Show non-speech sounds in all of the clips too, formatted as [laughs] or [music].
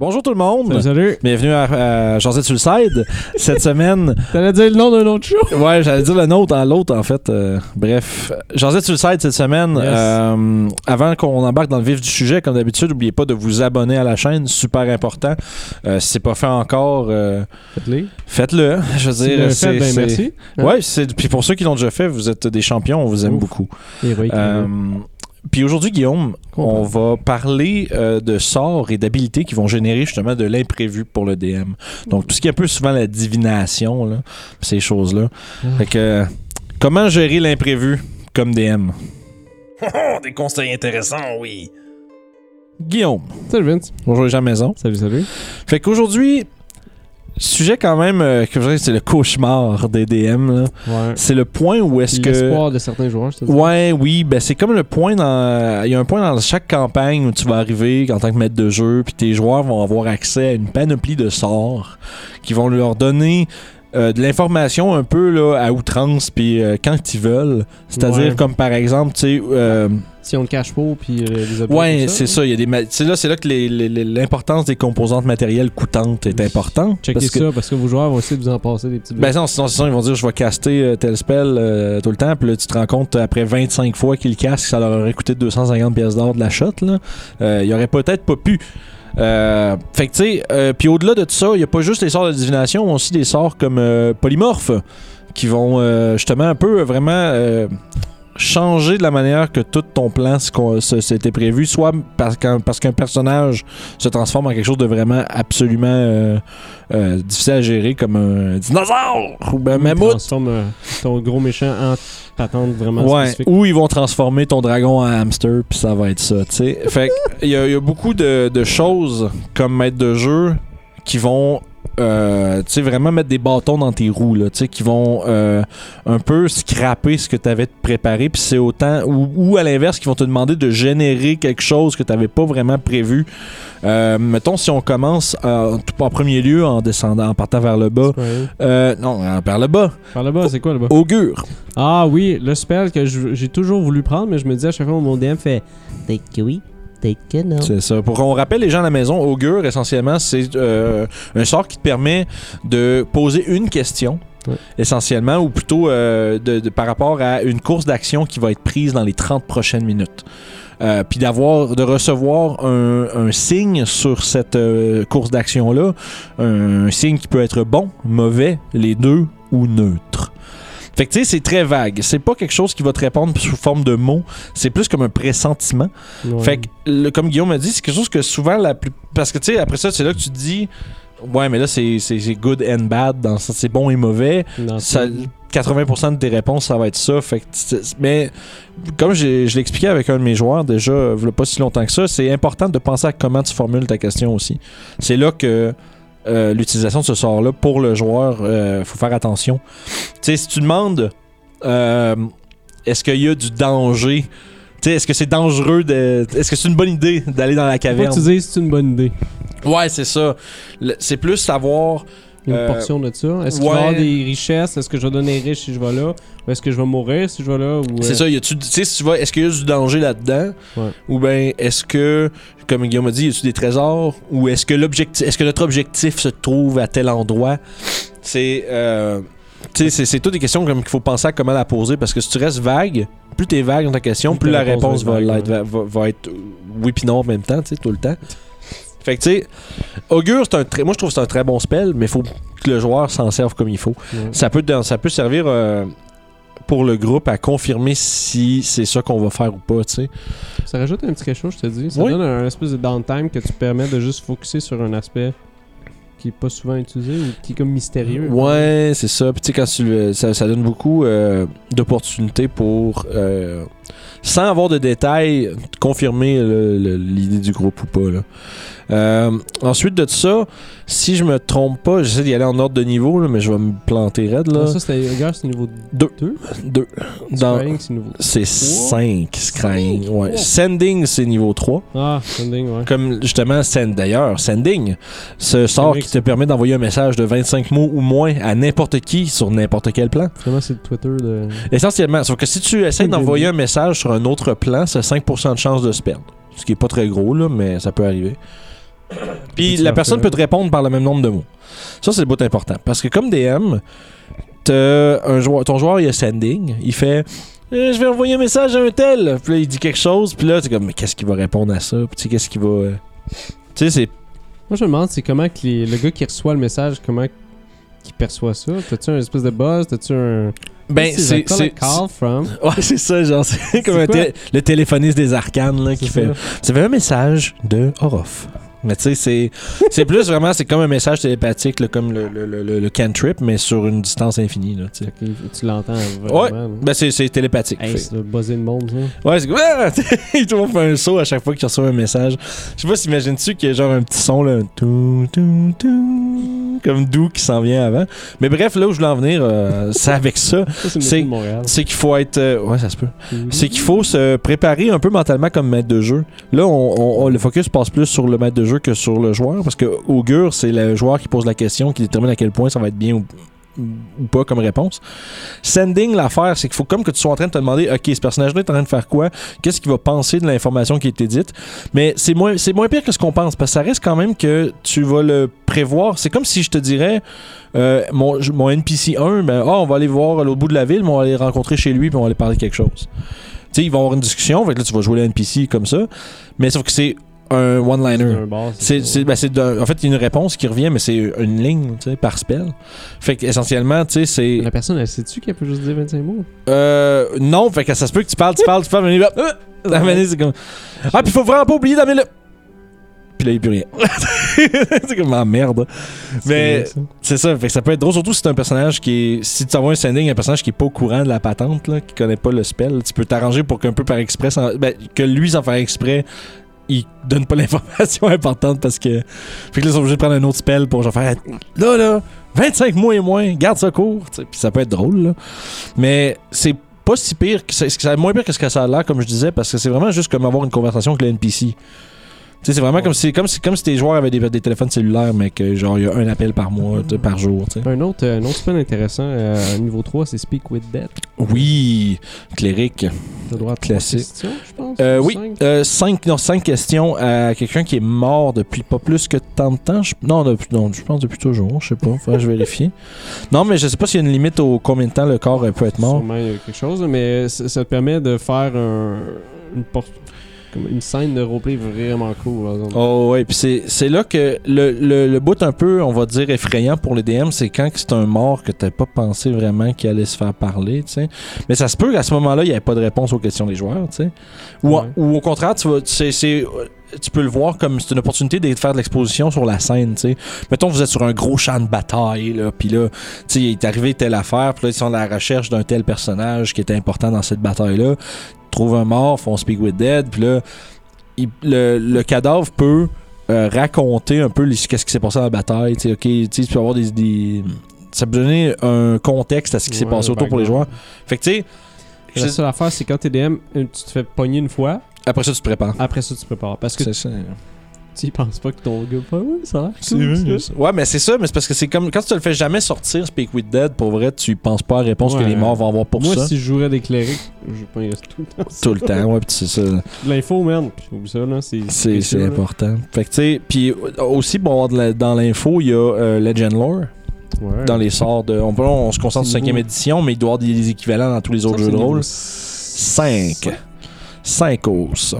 Bonjour tout le monde. Salut. Bienvenue à, à Josette Suicide. Cette [laughs] semaine, T'allais dire le nom d'un autre show? ouais, j'allais dire le nôtre en l'autre en fait. Euh, bref, Josette Suicide cette semaine. Yes. Euh, avant qu'on embarque dans le vif du sujet, comme d'habitude, n'oubliez pas de vous abonner à la chaîne, super important. Euh, si c'est pas fait encore, euh, Faites-les. faites-le. Je veux dire, le c'est- ben c'est- merci. Hein? Ouais, c'est puis pour ceux qui l'ont déjà fait, vous êtes des champions, on vous aime Ouf. beaucoup. Héroïque. Puis aujourd'hui, Guillaume, on va parler euh, de sorts et d'habilités qui vont générer justement de l'imprévu pour le DM. Donc, tout ce qui est un peu souvent la divination, là, ces choses-là. Ah. Fait que, comment gérer l'imprévu comme DM? [laughs] Oh, des conseils intéressants, oui. Guillaume, Salut Vince. bonjour les gens à la maison. Salut, salut. Fait qu'aujourd'hui, sujet quand même, euh, que c'est le cauchemar des DM. Ouais. C'est le point où est-ce que... L'espoir de certains joueurs, je te dis. Ouais, oui, ben c'est comme le point dans. Il y a un point dans chaque campagne où tu vas arriver en tant que maître de jeu, puis tes joueurs vont avoir accès à une panoplie de sorts qui vont leur donner. euh, de l'information un peu là, à outrance puis euh, quand ils veulent c'est-à-dire Ouais. comme par exemple tu sais euh, Si on le cache pas, puis euh, les objets. ouais c'est ça il y a des c'est là c'est là que l'importance des composantes matérielles coûtantes est importante Checkez parce que ça, parce que vos joueurs vont essayer de vous en passer des petites ben non, sinon, sinon, ils vont dire je vais caster euh, tel spell euh, tout le temps. Puis là, tu te rends compte après 25 fois qu'ils le castent, ça leur aurait coûté 250 pièces d'or de la shot. Là. Il aurait peut-être pas pu. Euh, fait que tu sais, euh, puis au-delà de tout ça, il n'y a pas juste les sorts de divination, mais aussi des sorts comme euh, polymorphes qui vont justement un peu vraiment changer de la manière que tout ton plan s'était prévu, soit parce qu'un parce qu'un personnage se transforme en quelque chose de vraiment absolument euh, euh, difficile à gérer, comme un dinosaure ou un mammouth. transforment euh, ton gros méchant en patente vraiment Ouais, ou ils vont transformer ton dragon en hamster, puis ça va être ça, tu sais. Fait que, il y, a- il y a beaucoup de, de choses comme maître de jeu qui vont, euh, tu sais, vraiment mettre des bâtons dans tes roues, là, tu sais, qui vont euh, un peu scraper ce que tu avais préparé, puis c'est autant, ou, ou à l'inverse, qui vont te demander de générer quelque chose que tu n'avais pas vraiment prévu. Euh, mettons, si on commence tout- en premier lieu en descendant, en partant vers le bas. Non, vers le bas. Par là-bas, c'est quoi là-bas? Augure. Ah oui, le spell que j'ai toujours voulu prendre, mais je me disais à chaque fois mon DM fait Peut-être que oui, non. C'est ça. Pour qu'on rappelle les gens à la maison, Augure, essentiellement, c'est euh, un sort qui te permet de poser une question. Ouais. Essentiellement, ou plutôt euh, de, de- par rapport à une course d'action qui va être prise dans les 30 prochaines minutes. Euh, puis d'avoir de recevoir un, un signe sur cette euh, course d'action là un, signe qui peut être bon mauvais les deux ou neutre fait que tu sais c'est très vague c'est pas quelque chose qui va te répondre sous forme de mots c'est plus comme un pressentiment Ouais. fait que, le- comme Guillaume a dit, c'est quelque chose que souvent la plus. Parce que, tu sais, après ça, c'est là que tu te dis. Ouais, mais là, c'est good and bad, dans c'est bon et mauvais. Non, Ça, c'est- 80% de tes réponses, ça va être ça. Fait que, mais comme je l'expliquais avec un de mes joueurs déjà, euh, il y a pas si longtemps que ça, c'est important de penser à comment tu formules ta question aussi. C'est là que euh, l'utilisation de ce sort-là pour le joueur, il faut faire attention. Tu sais, si tu demandes euh, est-ce qu'il y a du danger, tu sais, est-ce que c'est dangereux de. Est-ce que c'est une bonne idée d'aller dans la Faut caverne? que dises c'est une bonne idée. Ouais, c'est ça. C'est plus savoir. Une Euh, portion de ça. Est-ce qu'il va y ouais. avoir des richesses? Est-ce que je vais donner riche si je vais là? Est-ce que je vais mourir si je vais là? Ou, C'est euh, ça, y tu sais, si tu vas, est-ce qu'il y a du danger là-dedans? Ouais. Ou bien est-ce que, comme Guillaume a dit, y a-tu des trésors? Ou est-ce que l'objectif, est-ce que notre objectif se trouve à tel endroit? C'est, euh, c'est, toutes des questions comme qu'il faut penser à comment la poser parce que si tu restes vague, plus t'es vague dans ta question, Plus la réponse réponse va être vague, l'être- va, va- va être oui puis non en même temps, tu sais, tout le temps. Fait que tu sais, Augure, c'est un très, moi je trouve que c'est un très bon spell, mais il faut que le joueur s'en serve comme il faut ouais. ça peut, ça peut servir euh, pour le groupe à confirmer si c'est ça qu'on va faire ou pas, tu sais. Ça rajoute un petit quelque chose, je te dis. Ça Oui. donne un espèce de downtime que tu permets de juste focuser sur un aspect qui est pas souvent utilisé ou qui est comme mystérieux. Ouais, c'est ça. Puis tu sais, quand tu le- ça, ça donne beaucoup euh, d'opportunités pour, euh, sans avoir de détails, confirmer l'idée du groupe ou pas. Là. Euh, ensuite de ça, si je me trompe pas, j'essaie d'y aller en ordre de niveau, là, mais je vais me planter raide. Là. Ah, ça, c'était c'est niveau Deux. 2. Deux. Dans- Scrying, c'est niveau. C'est 5 scrying. Cinq? Ouais. Sending, c'est niveau 3. Ah, sending, ouais. Comme justement, send d'ailleurs, sending, ce sort qui te permet d'envoyer un message de 25 mots ou moins à n'importe qui sur n'importe quel plan. Vraiment, c'est le Twitter de. Essentiellement, sauf que si tu essaies d'envoyer un message sur un autre plan, c'est 5% de chance de se perdre. Ce qui est pas très gros, là, mais ça peut arriver. [clears throat] Puis la personne peut te répondre par le même nombre de mots. Ça, c'est le bout important. Parce que comme DM, t'as un joueur, ton joueur, il a sending. Il fait Euh, Je vais envoyer un message à un tel. Puis là, il dit quelque chose. Puis là, t'es comme Mais qu'est-ce qu'il va répondre à ça Puis tu sais, qu'est-ce qu'il va. euh, Tu sais, c'est. Moi, je me demande, c'est comment que les- le gars qui reçoit le message, comment qu'il perçoit ça? T'as-tu un espèce de buzz? T'as-tu un. Ben, c'est. c'est- call from? [laughs] Ouais, c'est ça, genre, c'est comme un le téléphoniste des arcanes là, qui fait. ça. Ça fait un message de Orof. Mais tu sais, c'est, c'est plus vraiment, c'est comme un message télépathique, là, comme le, le, le, cantrip, mais sur une distance infinie. Là, tu l'entends vraiment. Ouais. là. Ben, c'est, c'est télépathique. Hey, c'est le buzzer le monde, ça. Ouais, c'est comme. Ah! [laughs] Tout le monde fait un saut à chaque fois qu'il reçoit un message. Je sais pas, s'imagines-tu qu'il y a genre un petit son, là. Tout, tout, tout, comme doux qui s'en vient avant. Mais bref, là où je voulais en venir, euh, [laughs] c'est avec ça. Ça, c'est qu'il faut être. euh, ouais, ça se peut. Mhm. c'est qu'il faut se préparer un peu mentalement comme maître de jeu. Là, on, on- on- le focus passe plus sur le maître de jeu que sur le joueur, parce que augure, c'est le joueur qui pose la question, qui détermine à quel point ça va être bien ou, pas comme réponse. Sending, l'affaire, c'est qu'il faut comme que tu sois en train de te demander, ok, ce personnage-là est en train de faire quoi, qu'est-ce qu'il va penser de l'information qui été dite? Mais c'est moins, c'est moins pire que ce qu'on pense, parce que ça reste quand même que tu vas le prévoir. C'est comme si je te dirais, euh, mon, mon NPC 1, ben, ah, on va aller voir à l'autre bout de la ville, mais on va aller rencontrer chez lui, puis on va aller parler de quelque chose. Tu sais, ils vont avoir une discussion, fait là, tu vas jouer le NPC comme ça, mais sauf que c'est un one-liner. C'est, ben, en fait, il y a une réponse qui revient, mais c'est une ligne tu sais, par spell. Fait que essentiellement, tu sais, c'est. La personne, elle sait-tu qu'elle peut juste dire 25 mots? Euh, non, fait que ça se peut que tu parles, tu parles, tu parles, mais euh, c'est comme. Ah, puis faut vraiment pas oublier d'amener le. Puis là, il n'y a plus rien. [laughs] c'est comme ah, merde. Mais C'est ça, fait que ça peut être drôle, surtout si c'est un personnage qui est. Si tu envoies un sending, un personnage qui est pas au courant de la patente, là, qui connaît pas le spell, tu peux t'arranger pour qu'un peu par exprès, ben, que lui, sans faire exprès, il donne pas [laughs] l'information importante parce que. Fait que là, ils sont obligés de prendre un autre spell pour genre faire. Là, là, 25 mois et moins, garde ça court. Puis ça peut être drôle, là. Mais c'est pas si pire que c'est moins pire que ce que ça a l'air, comme je disais, parce que c'est vraiment juste comme avoir une conversation avec le NPC. Sais, c'est vraiment Ouais. comme si, comme si, comme si tes joueurs avaient des, des téléphones cellulaires, mais que genre il y a un appel par mois, sais, par jour. Un autre, un autre spell intéressant, euh, niveau 3, c'est Speak with Death. Oui, cléric. Classique. questions, je pense. Euh, ou oui, cinq? euh, cinq, non, cinq questions à quelqu'un qui est mort depuis pas plus que tant de temps. Je- non, depuis, non, je pense depuis toujours, je sais pas, faudrait que je vérifie. [laughs] Non, mais je sais pas s'il y a une limite au combien de temps le corps euh, peut être mort. Sûrement, il y a quelque chose, mais ça, te permet de faire un, une, por- comme une scène de roleplay vraiment cool. par exemple. Oh ouais, puis c'est, là que le, le, le bout un peu, on va dire, effrayant pour les DM, c'est quand c'est un mort que t'as pas pensé vraiment qu'il allait se faire parler, tu sais. Mais ça se peut qu'à ce moment-là, il n'y ait pas de réponse aux questions des joueurs, tu sais. Ou, Ouais. ou au contraire, tu, vas, c'est, c'est- tu peux le voir comme c'est une opportunité de faire de l'exposition sur la scène, tu sais. Mettons, vous êtes sur un gros champ de bataille, là, puis là, tu sais, il est arrivé telle affaire, puis là, ils sont à la recherche d'un tel personnage qui était important dans cette bataille-là. Trouvent un mort, font Speak with Dead, puis là, il- le, le cadavre peut euh, raconter un peu les- qu'est-ce qui s'est passé dans la bataille. Tu sais, ok, tu sais, tu peux avoir des, des- Ça peut donner un contexte à ce qui s'est Ouais, passé autour pour les joueurs. Fait que tu sais, La seule affaire, c'est quand t'es DM, tu te fais pogner une fois, après ça, tu te prépares. après ça, tu te prépares. Parce que C'est ça. Tu y penses pas que ton gars fait, ouais, ça a l'air cool, ça. Ouais, mais c'est ça, mais c'est parce que c'est comme quand tu te le fais jamais sortir, Speak with Dead, pour vrai, tu penses pas à la réponse que les morts vont avoir pour Moi, ça. si je jouerais des clérics, je pense tout le temps. Tout le temps, ouais, pis c'est ça. L'info, man. Oublie ça, là. C'est C'est important. Fait que tu sais, puis euh, aussi, bon, la- dans l'info, il y a euh, Legend Lore. Ouais. Dans les sorts de. On, on se concentre sur C'est 5 nouveau. édition, mais il doit y avoir des équivalents dans tous les autres jeux de rôle. cinq. 5. 5 os.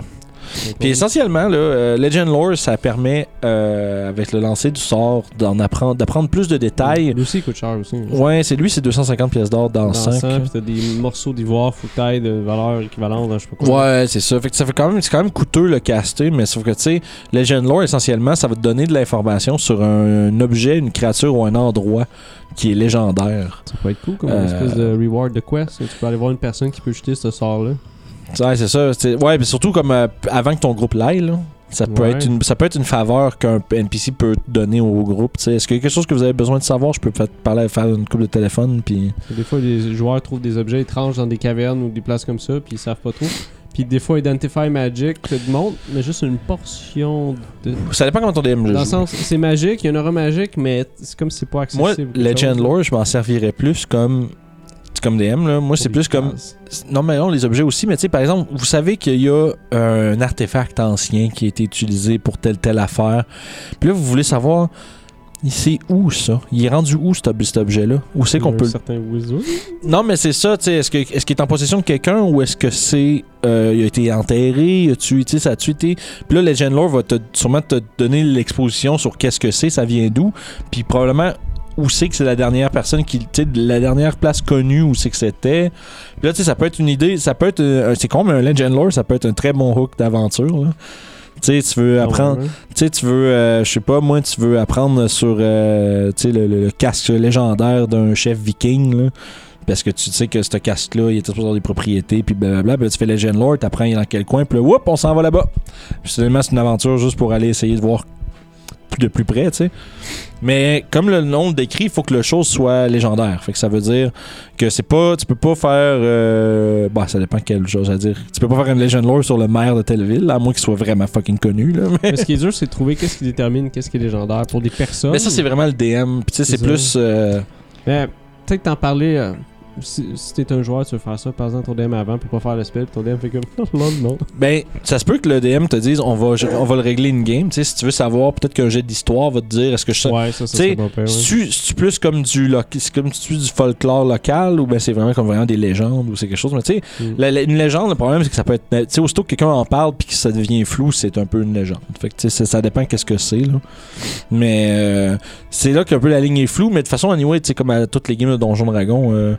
Puis essentiellement, là, euh, Legend Lore, ça permet, euh, avec le lancer du sort, d'en apprendre, d'apprendre plus de détails. Lui aussi, il coûte cher aussi. Ouais, c'est lui, c'est 250 pièces d'or dans, Dans 5. 100, puis t'as des morceaux d'ivoire, t'ailles de valeur équivalente, hein, je sais pas quoi. Ouais, c'est ça. Fait que ça fait quand même, c'est quand même coûteux le caster, mais sauf que tu sais, Legend Lore, essentiellement, ça va te donner de l'information sur un, un objet, une créature ou un endroit qui est légendaire. Ça peut être cool comme Euh, une espèce de reward de quest. Tu peux aller voir une personne qui peut jeter ce sort-là. Ouais, c'est ça. c'est- Ouais, mais surtout comme euh, avant que ton groupe l'aille, là. Ça peut, Ouais. être une, ça peut être une faveur qu'un NPC peut donner au groupe. Est-ce qu'il y a quelque chose que vous avez besoin de savoir? Je peux peut-être parler, faire une coupe de téléphone. Puis... Des fois, les joueurs trouvent des objets étranges dans des cavernes ou des places comme ça, puis ils savent pas trop. Puis des fois, Identify Magic te demande, mais juste une portion de. Ça dépend comment ton DM le Dans le joue. sens, c'est magique, il y a une aura magique, mais c'est comme si c'est pas Moi, accessible. Legend Lore, je m'en servirais plus comme. Comme DM, là. Moi, c'est plus comme. Non, mais non, les objets aussi. Mais tu sais, par exemple, vous savez qu'il y a un artefact ancien qui a été utilisé pour telle, telle affaire. Puis là, vous voulez savoir. C'est où ça? Il est rendu où cet, ob- cet objet-là? Où c'est qu'on peut certain. Non, mais c'est ça, tu sais. Est-ce que- est-ce qu'il est en possession de quelqu'un ou est-ce que c'est. euh, il a été enterré, tu sais, ça a-tu été? Puis là, Legend Lore va te, sûrement te donner l'exposition sur qu'est-ce que c'est, ça vient d'où. Puis probablement où c'est que c'est la dernière personne qui. Tu sais, la dernière place connue où c'est que c'était. Puis là, tu sais, ça peut être une idée. Ça peut être. euh, c'est comme un Legend Lore, ça peut être un très bon hook d'aventure, là. Tu sais, tu veux apprendre. Ah ouais, Tu sais, tu veux, euh, je sais pas, moi, tu veux apprendre sur euh, tu sais, le, le- le casque légendaire d'un chef viking, là. Parce que tu sais que ce casque-là, il était supposé avoir des propriétés, puis blablabla. Puis là, tu fais Legend Lore, t'apprends il est dans quel coin, puis là, whoop, on s'en va là-bas. Puis finalement, c'est une aventure juste pour aller essayer de voir de plus près, tu sais. Mais comme le nom le décrit, il faut que le chose soit légendaire. Fait que ça veut dire que c'est pas. Tu peux pas faire. Euh, bah, ça dépend quelle chose à dire. Tu peux pas faire une Legend Lore sur le maire de telle ville, à moins qu'il soit vraiment fucking connu, là. [laughs] Mais, Mais ce qui est dur, c'est de trouver qu'est-ce qui détermine qu'est-ce qui est légendaire pour des personnes. mais ça, c'est vraiment le DM. Puis tu sais, c'est plus. euh, Mais peut-être t'en parler. euh, si, si t'es un joueur, tu veux faire ça, par exemple ton DM avant pour pas faire le spell, puis ton DM fait comme [laughs] non. Ben, ça se peut que le DM te dise on va, on va le régler in-game. Tu sais, si tu veux savoir, peut-être qu'un jet d'histoire va te dire est-ce que je. Ouais, ça, ça Tu ouais. Plus comme du lo- c'est comme tu du folklore local ou ben c'est vraiment comme vraiment des légendes ou c'est quelque chose mais tu sais Mm. une légende le problème c'est que ça peut être tu sais aussitôt que quelqu'un en parle puis que ça devient flou c'est un peu une légende fait que ça dépend qu'est-ce que c'est là mais euh, c'est là qu'un peu la ligne est floue mais de toute façon anyway tu sais comme à toutes les games de Donjon Dragon euh,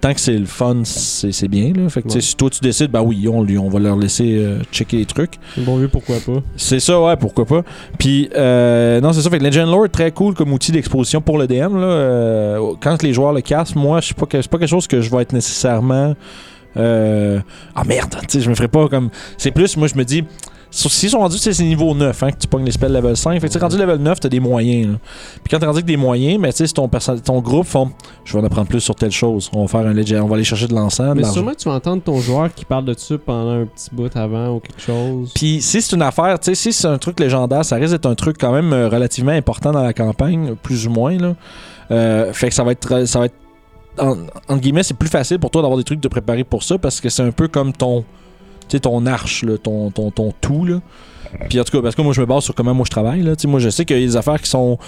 tant que c'est le fun c'est c'est bien là fait que Ouais. si toi tu décides bah oui on lui on va leur laisser euh, checker les trucs Bon vieux, pourquoi pas. c'est ça, ouais, pourquoi pas. Puis, euh, non, c'est ça. Fait que Legend Lore est très cool comme outil d'exposition pour le DM. Là. Euh, quand les joueurs le cassent, moi, je sais pas que c'est pas quelque chose que je vais être nécessairement. euh, Ah merde, tu sais, je me ferais pas comme. C'est plus, moi, je me dis. S'ils sont rendus, c'est niveau 9, hein, que tu pognes les spells level 5. Fait que tu rendu level 9, t'as des moyens. là. Puis quand t'es rendu avec des moyens, mais tu sais, si ton, ton groupe font Je vais en apprendre plus sur telle chose. On va faire un Legend, on va aller chercher de l'encens. de Mais sûrement tu vas entendre ton joueur qui parle de ça pendant un petit bout avant ou quelque chose. Puis si c'est une affaire, tu sais, si c'est un truc légendaire, ça risque d'être un truc quand même euh, relativement important dans la campagne, plus ou moins là. Euh, fait que ça va être, ça va être, en, entre guillemets, c'est plus facile pour toi d'avoir des trucs de préparer pour ça parce que c'est un peu comme ton, ton arche, ton, ton, ton tout là. Puis en tout cas, parce que moi je me base sur comment moi je travaille là. Moi je sais qu'il y a des affaires qui sont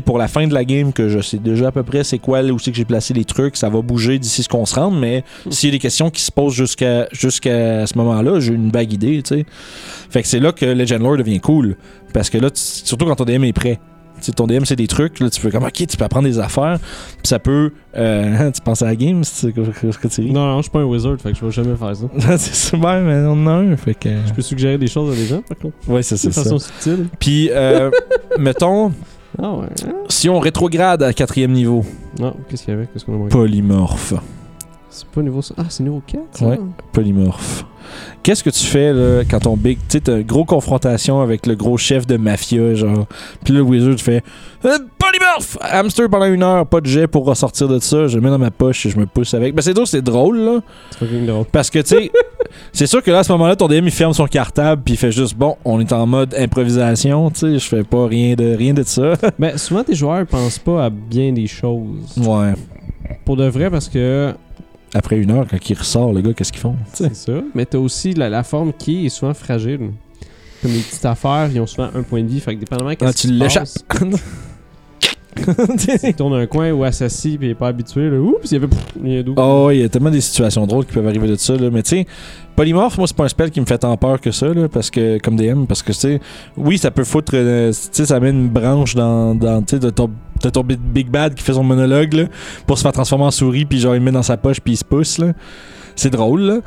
pour la fin de la game, que je sais déjà à peu près c'est quoi, où c'est que j'ai placé les trucs, ça va bouger d'ici ce qu'on se rende, mais s'il y a des questions qui se posent jusqu'à ce moment-là, j'ai une vague idée, tu sais. Fait que c'est là que Legend Lore devient cool. Parce que là, surtout quand ton DM est prêt. Ton DM, c'est des trucs, là, tu peux comme, ok, tu peux apprendre des affaires, puis ça peut. euh, [laughs] tu penses à la game, c'est ce que, ce que tu. Non, non, je suis pas un wizard, fait que je vais jamais faire ça. [laughs] c'est super, mais on en a un, fait que. Je peux suggérer des choses à des gens, par contre. Ouais, c'est De ça. façon subtile. Puis, euh, [laughs] mettons, Ah ouais. hein? si on rétrograde à quatrième niveau, Non, qu'est-ce qu'il y avait? Qu'est-ce qu'on a polymorphe. C'est pas niveau. Ah, c'est niveau 4 ça? Ouais. Polymorphe. Qu'est-ce que tu fais là, quand ton big. Tu sais, t'as une grosse confrontation avec le gros chef de mafia, genre. Puis là, le wizard fait Euh, Polymorphe Hamster pendant une heure, pas de jet pour ressortir de ça. Je le mets dans ma poche et je me pousse avec. Ben, c'est drôle, c'est drôle, là. C'est fucking drôle. Parce que, tu sais, [laughs] c'est sûr que là, à ce moment-là, ton DM, il ferme son cartable puis il fait juste Bon, on est en mode improvisation, tu sais, je fais pas rien de, rien de ça. [laughs] Ben, souvent, tes joueurs pensent pas à bien des choses. ouais. Pour de vrai, parce que Après une heure, quand il ressort, le gars, qu'est-ce qu'ils font tu c'est ça. Mais t'as aussi la, la forme qui est souvent fragile. Comme les petites affaires, ils ont souvent un point de vie. Fait que dépendamment Ah, qu'est-ce tu qui se l'échappes. [laughs] [laughs] il tourne un coin ou assassine puis il est pas habitué. Là. Oups, il y avait il y. Oh, il y a tellement des situations drôles qui peuvent arriver de ça, là. Mais tu sais, Polymorphe, moi, c'est pas un spell qui me fait tant peur que ça, là, parce que, comme DM, parce que, tu sais, oui, ça peut foutre, euh, tu sais, ça met une branche dans, dans tu sais, de ton, de ton big- Bad qui fait son monologue, là, pour se faire transformer en souris, puis genre, il met dans sa poche, puis il se pousse, là. C'est drôle, là.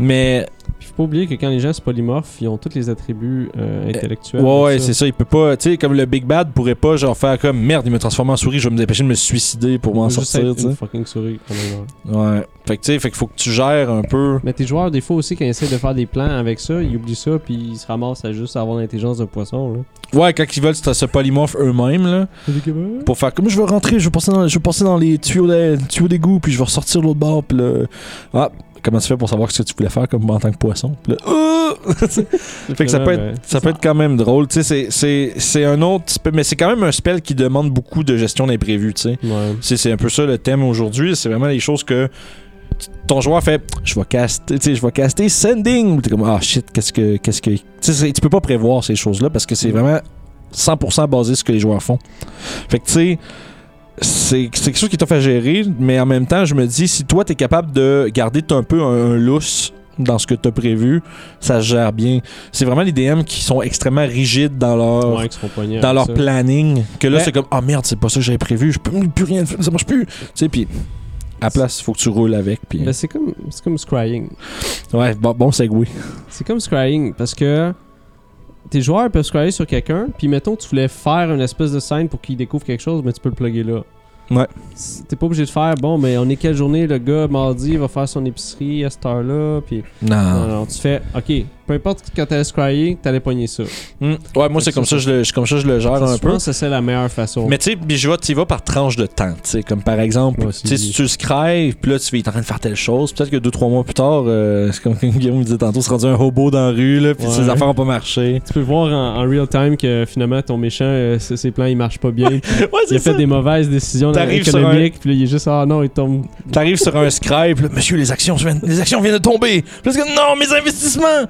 Mais, Puis faut pas oublier que quand les gens sont polymorphes, ils ont tous les attributs euh, intellectuels. ouais, ouais, de c'est ça, il peut pas, tu sais, comme le Big Bad pourrait pas, genre, faire comme, merde, il me transforme en souris, je vais me dépêcher de me suicider pour m'en sortir, une fucking souris quand même. Ouais. Fait que, tu sais, fait qu'il faut que tu gères un peu. Mais tes joueurs, des fois aussi, quand ils essaient de faire des plans avec ça, ils oublient ça, puis ils se ramassent à juste avoir l'intelligence d'un poisson. Là. Ouais, quand ils veulent se se polymorphe eux-mêmes, là. pour faire comme je veux rentrer, je veux passer dans, je veux passer dans les tuyaux d'é- tuyaux d'égout, puis je vais ressortir de l'autre bord, puis là, ah, comment tu fais pour savoir ce que tu voulais faire comme en tant que poisson? Puis là, [laughs] [laughs] fait que ça peut être, ça peut être quand même drôle, tu sais, c'est- un autre, mais c'est quand même un spell qui demande beaucoup de gestion d'imprévu, tu sais. Ouais. C'est un peu ça le thème aujourd'hui, c'est vraiment les choses que ton joueur fait je vais caster, tu sais, je vais caster sending. T'es comme ah shit, qu'est-ce que qu'est-ce que tu peux pas prévoir ces choses-là parce que c'est vraiment 100% basé sur ce que les joueurs font. Fait que tu sais c'est quelque chose qui t'a fait gérer, mais en même temps, je me dis, si toi, t'es capable de garder un peu un, un lousse dans ce que t'as prévu, ça se gère bien. C'est vraiment les DM qui sont extrêmement rigides dans leur, Ouais, dans leur ça. planning, que là, c'est comme, ah merde, c'est pas ça que j'avais prévu, je peux plus rien faire, ça marche plus. Tu sais, puis à la place, il faut que tu roules avec, puis Ben, c'est comme, comme scrying. ouais, bon, bon segway. C'est comme scrying parce que tes joueurs peuvent scryer sur quelqu'un, puis mettons tu voulais faire une espèce de scène pour qu'il découvre quelque chose, mais tu peux le plugger là. Ouais. T'es pas obligé de faire, bon, mais on est quelle journée, le gars, mardi, il va faire son épicerie à cette heure-là, puis. Non, Non. non, tu fais, ok, peu importe quand t'allais scryer, t'allais pogner ça. Hmm. Ouais, moi, c'est que comme ça, ça, je le, comme ça, je le gère un je peu. pense que c'est la meilleure façon. Mais tu sais, puis je vois, tu y vas par tranche de temps. Tu sais, comme par exemple, Ouais, si tu le scribes, puis là, tu es en train de faire telle chose, peut-être que deux, trois mois plus tard, euh, c'est comme [laughs] Guillaume me disait tantôt, c'est rendu un hobo dans la rue, là, puis Ouais. ses affaires ont pas marché. tu peux voir en, en real time que finalement ton méchant, euh, ses plans ils marchent pas bien. [laughs] ouais, il a fait des mauvaises décisions économiques, puis là il est juste, ah non, il tombe. T'arrives sur un scribe, puis là, monsieur, les actions, viennent, les actions viennent de tomber. Puis c'est comme, non, mes investissements,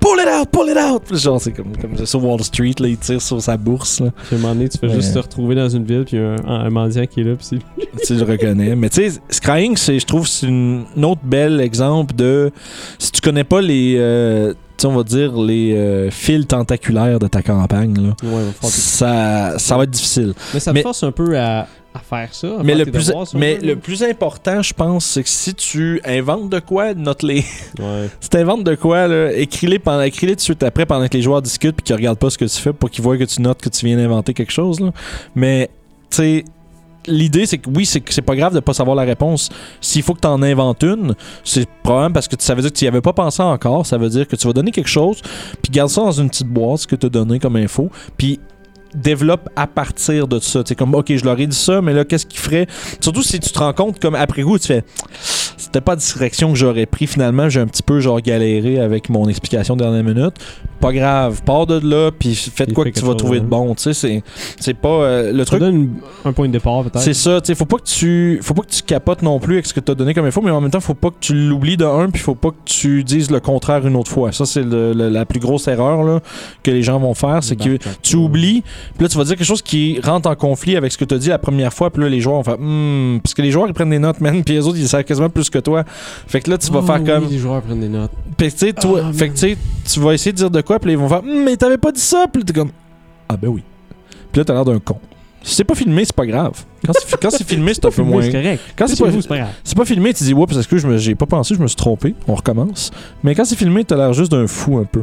pull it out, pull it out. Puis genre, c'est comme, comme sur Wall Street, là, il tire sur sa bourse, là. Puis à un moment donné, tu fais Ouais. juste te retrouver dans une ville, puis un, un mendiant qui est là, puis c'est [laughs] tu le reconnais. Mais tu sais, Scrying, je trouve, c'est une, un autre bel exemple de. Si tu connais pas les. euh, on va dire les euh, fils tentaculaires de ta campagne, là, Ouais, ça, ça va être difficile. Mais ça te Mais- force un peu à, à faire ça. à Mais, faire le plus, devoirs, mais le important, je pense, c'est que si tu inventes de quoi, note-les. [laughs] Ouais. Si t'inventes de quoi, écris-les pendant, écris-les tout de suite après pendant que les joueurs discutent puis qu'ils regardent pas ce que tu fais pour qu'ils voient que tu notes que tu viens d'inventer quelque chose. Là. Mais, tu sais, l'idée, c'est que oui, c'est que c'est pas grave de pas savoir la réponse. S'il faut que tu en inventes une, c'est probablement parce que ça veut dire que tu y avais pas pensé encore. Ça veut dire que tu vas donner quelque chose, puis garde ça dans une petite boîte, ce que tu as donné comme info, puis développe à partir de ça. C'est comme, ok, je leur ai dit ça, mais là, qu'est-ce qu'il ferait Surtout si tu te rends compte, comme après coup, tu fais, c'était pas la direction que j'aurais pris finalement. J'ai un petit peu, genre, galéré avec mon explication de dernière minute. Pas grave, pars de là, puis Puis quoi que tu vas trouver de bon. Tu sais, c'est- c'est pas. euh, le Ça truc donne un point de départ, peut-être. c'est ça, tu sais, faut pas que tu faut pas que tu capotes non plus avec ce que tu as donné comme info, mais en même temps, faut pas que tu l'oublies de un, puis faut pas que tu dises le contraire une autre fois. Ça c'est la plus grosse erreur là, que les gens vont faire, c'est que tu oublies, puis là tu vas dire quelque chose qui rentre en conflit avec ce que tu as dit la première fois, puis là les joueurs vont faire hmm, parce que les joueurs ils prennent des notes man, [laughs] puis les autres ils savent quasiment plus que toi. Fait que là tu vas Oh, faire comme les joueurs prennent des notes. puis tu sais toi, Ah, fait que tu sais tu vas essayer de dire de quoi, puis là, ils vont faire Hmm, mais t'avais pas dit ça, puis t'es comme ah ben oui. Puis là t'as l'air d'un con. Si c'est pas filmé, c'est pas grave. Quand c'est, filmé, c'est un peu moins. C'est correct. Quand c'est pas, c'est pas grave. c'est pas filmé, tu dis, oups, parce que je j'ai pas pensé, je me suis trompé, on recommence. Mais quand c'est filmé, t'as l'air juste d'un fou un peu.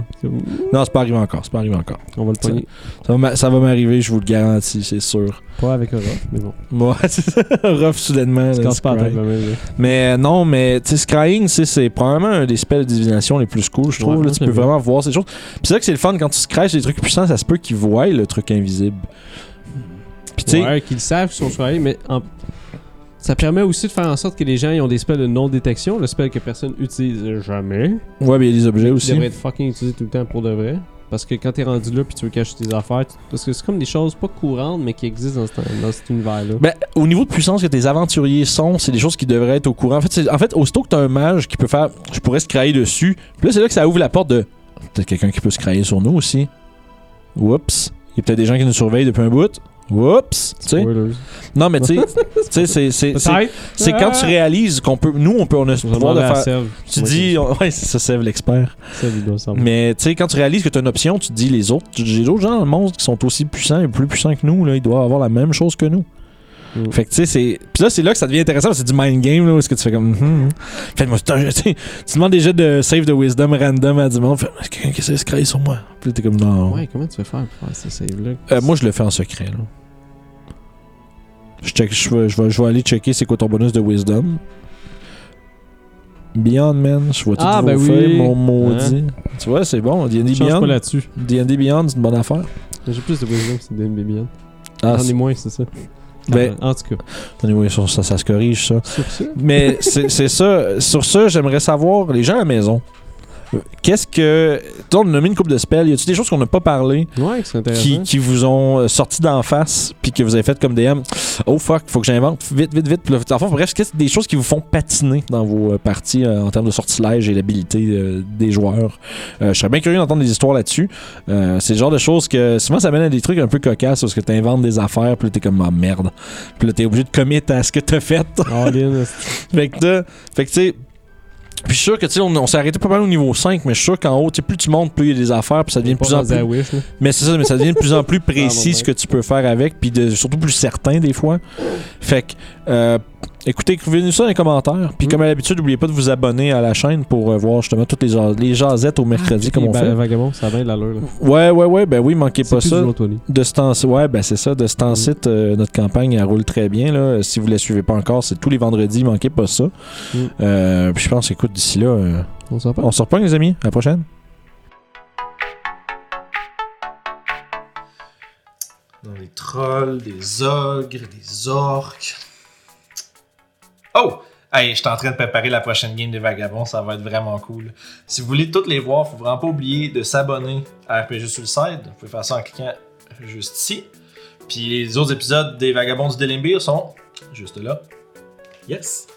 Non, c'est pas arrivé encore, c'est pas arrivé encore. On va le pogner. Ça va, m'arriver, je vous le garantis, c'est sûr. Pas avec Aura, mais bon. Moi, [laughs] c'est ça, rough soudainement. Mais euh, non, mais tu sais, Scrying, c'est- c'est probablement un des spells de divination les plus cool, je trouve. Ouais, là, tu peux vraiment voir ces choses. Puis c'est vrai que c'est le fun quand tu sur des trucs puissants, ça se peut qu'ils voient le truc invisible. Tu sais, Ouais, qu'ils savent qu'ils sont choisis, mais en- ça permet aussi de faire en sorte que les gens ils ont des spells de non-détection, le spell que personne utilise jamais. ouais, mais il y a des objets Qui aussi. devrait être fucking utilisé tout le temps pour de vrai. Parce que quand t'es rendu là puis tu veux cacher tes affaires, tu- parce que c'est comme des choses pas courantes mais qui existent dans, ce- dans cet univers-là. Ben, au niveau de puissance que tes aventuriers sont, c'est des choses qui devraient être au courant. En fait, en fait aussitôt que t'as un mage qui peut faire. Je pourrais se crailler dessus. Puis là, c'est là que ça ouvre la porte de. Peut-être quelqu'un qui peut se crailler sur nous aussi. Oups. Il y a peut-être des gens qui nous surveillent depuis un bout. Oups. Tu sais. Spoilers. Non, mais tu sais, [laughs] c'est- quand tu réalises qu'on peut. Nous, on peut. On a ce pouvoir de faire. Tu dis. on- [laughs] ouais, c'est ça, Sèvres l'expert. Mais tu sais, quand tu réalises que tu as une option, tu te dis les autres. J'ai d'autres gens dans le monde qui sont aussi puissants et plus puissants que nous. Là, ils doivent avoir la même chose que nous. Mm. Fait que tu sais, c'est. Puis là, c'est là que ça devient intéressant, parce que c'est du mind game, là, où est-ce que tu fais comme. hum, hum. Faites-moi tu demandes des jets de save de wisdom random à du monde. Fait, quelqu'un qui essaie de se créer sur moi? Puis t'es comme, non. Ouais, comment tu vas faire pour faire ce save-là? Euh, moi, je le fais en secret, là. Je, check, je, vais, je, vais, je vais aller checker c'est quoi ton bonus de wisdom. Beyond, man. Je vois toutes Ah, ben oui. feuilles, mon maudit. Tu vois, c'est bon. D&D Beyond. pas là-dessus. D&D Beyond, c'est une bonne affaire. J'ai plus de wisdom, c'est des Bien. Ah, J'en ai moins, c'est ça. Ben- en tout cas. anyway, sur ça, ça se corrige, ça. Sur ça. Mais c'est c'est ça. Sur ça, j'aimerais savoir, les gens à la maison, Qu'est-ce que. Toi, on a nommé une coupe de spells. Y a-tu des choses qu'on n'a pas parlé Ouais, qui, qui vous ont euh, sorti d'en face puis que vous avez fait comme DM Oh fuck, faut que j'invente vite, vite, vite. Puis enfin, bref, qu'est-ce que des choses qui vous font patiner dans vos euh, parties euh, en termes de sortilège et l'habilité euh, des joueurs Euh, Je serais bien curieux d'entendre des histoires là-dessus. C'est le genre de choses que souvent ça mène à des trucs un peu cocasses parce que tu inventes des affaires puis là t'es comme ah merde. Puis là t'es obligé de commit à ce que t'as fait. [laughs] Fait que, fait que tu sais. Puis je suis sûr que tu sais, on, on s'est arrêté pas mal au niveau 5, mais je suis sûr qu'en haut, tu sais, plus tu montes, plus il y a des affaires, puis ça devient de plus en plus. Wish. Mais c'est ça, mais ça devient de plus en plus [laughs] précis Ah, bon, ce que tu peux faire avec, puis de- surtout plus certain des fois. Fait que, euh, écoutez, écrivez-nous ça dans les commentaires. Puis Mm. comme à l'habitude, n'oubliez pas de vous abonner à la chaîne pour euh, voir justement toutes les, les jasettes au mercredi, comme on fait. Vagabond, ça a bien de l'allure. Ouais, ouais, ouais, ben oui, manquez pas ça. du Roll 20. De ce temps ouais, ben c'est ça. De ce temps-ci, euh, notre campagne, elle roule très bien. Là. Si vous la suivez pas encore, c'est tous les vendredis, manquez pas ça. Mm. Euh, puis je pense, écoute, d'ici là, euh, On s'en parle. on se reprend, les amis. À la prochaine. Dans les trolls, des ogres, des orques. Oh! Hey, je suis en train de préparer la prochaine game des Vagabonds, ça va être vraiment cool. Si vous voulez toutes les voir, faut vraiment pas oublier de s'abonner à RPG Suicide. Vous pouvez faire ça en cliquant juste ici. Puis les autres épisodes des Vagabonds du Delimbir sont juste là. Yes!